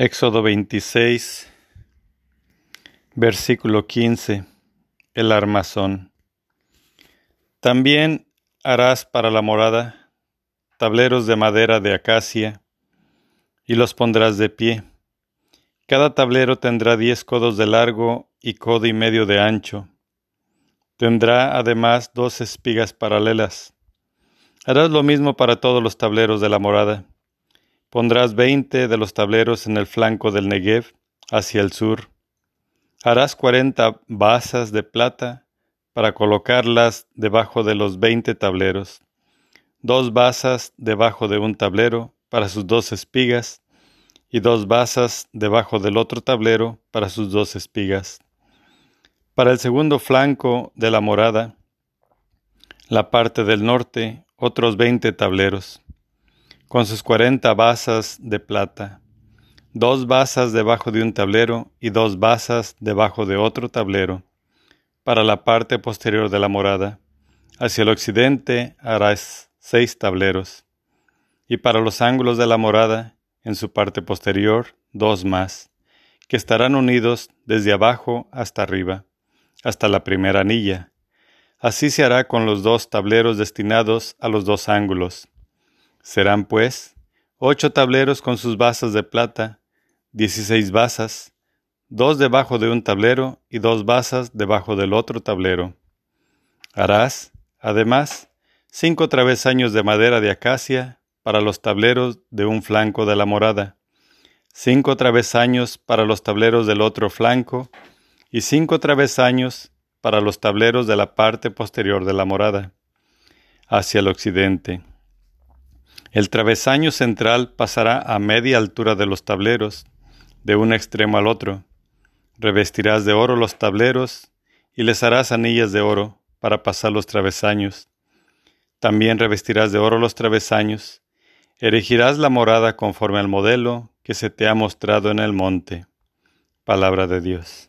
Éxodo 26, versículo 15, el armazón. También harás para la morada tableros de madera de acacia y los pondrás de pie. Cada tablero tendrá diez codos de largo y codo y medio de ancho. Tendrá además dos espigas paralelas. Harás lo mismo para todos los tableros de la morada Pondrás veinte de los tableros en el flanco del Negev, hacia el sur. Harás cuarenta basas de plata para colocarlas debajo de los veinte tableros, dos basas debajo de un tablero para sus dos espigas, y dos basas debajo del otro tablero para sus dos espigas. Para el segundo flanco de la morada, la parte del norte, otros veinte tableros con sus cuarenta basas de plata, dos basas debajo de un tablero y dos basas debajo de otro tablero, para la parte posterior de la morada. Hacia el occidente harás seis tableros, y para los ángulos de la morada, en su parte posterior, dos más, que estarán unidos desde abajo hasta arriba, hasta la primera anilla. Así se hará con los dos tableros destinados a los dos ángulos Serán, pues, ocho tableros con sus basas de plata, dieciséis basas, dos debajo de un tablero y dos basas debajo del otro tablero. Harás, además, cinco travesaños de madera de acacia para los tableros de un flanco de la morada, cinco travesaños para los tableros del otro flanco, y cinco travesaños para los tableros de la parte posterior de la morada, hacia el occidente. El travesaño central pasará a media altura de los tableros, de un extremo al otro. Revestirás de oro los tableros y les harás anillas de oro para pasar los travesaños. También revestirás de oro los travesaños. Erigirás la morada conforme al modelo que se te ha mostrado en el monte. Palabra de Dios.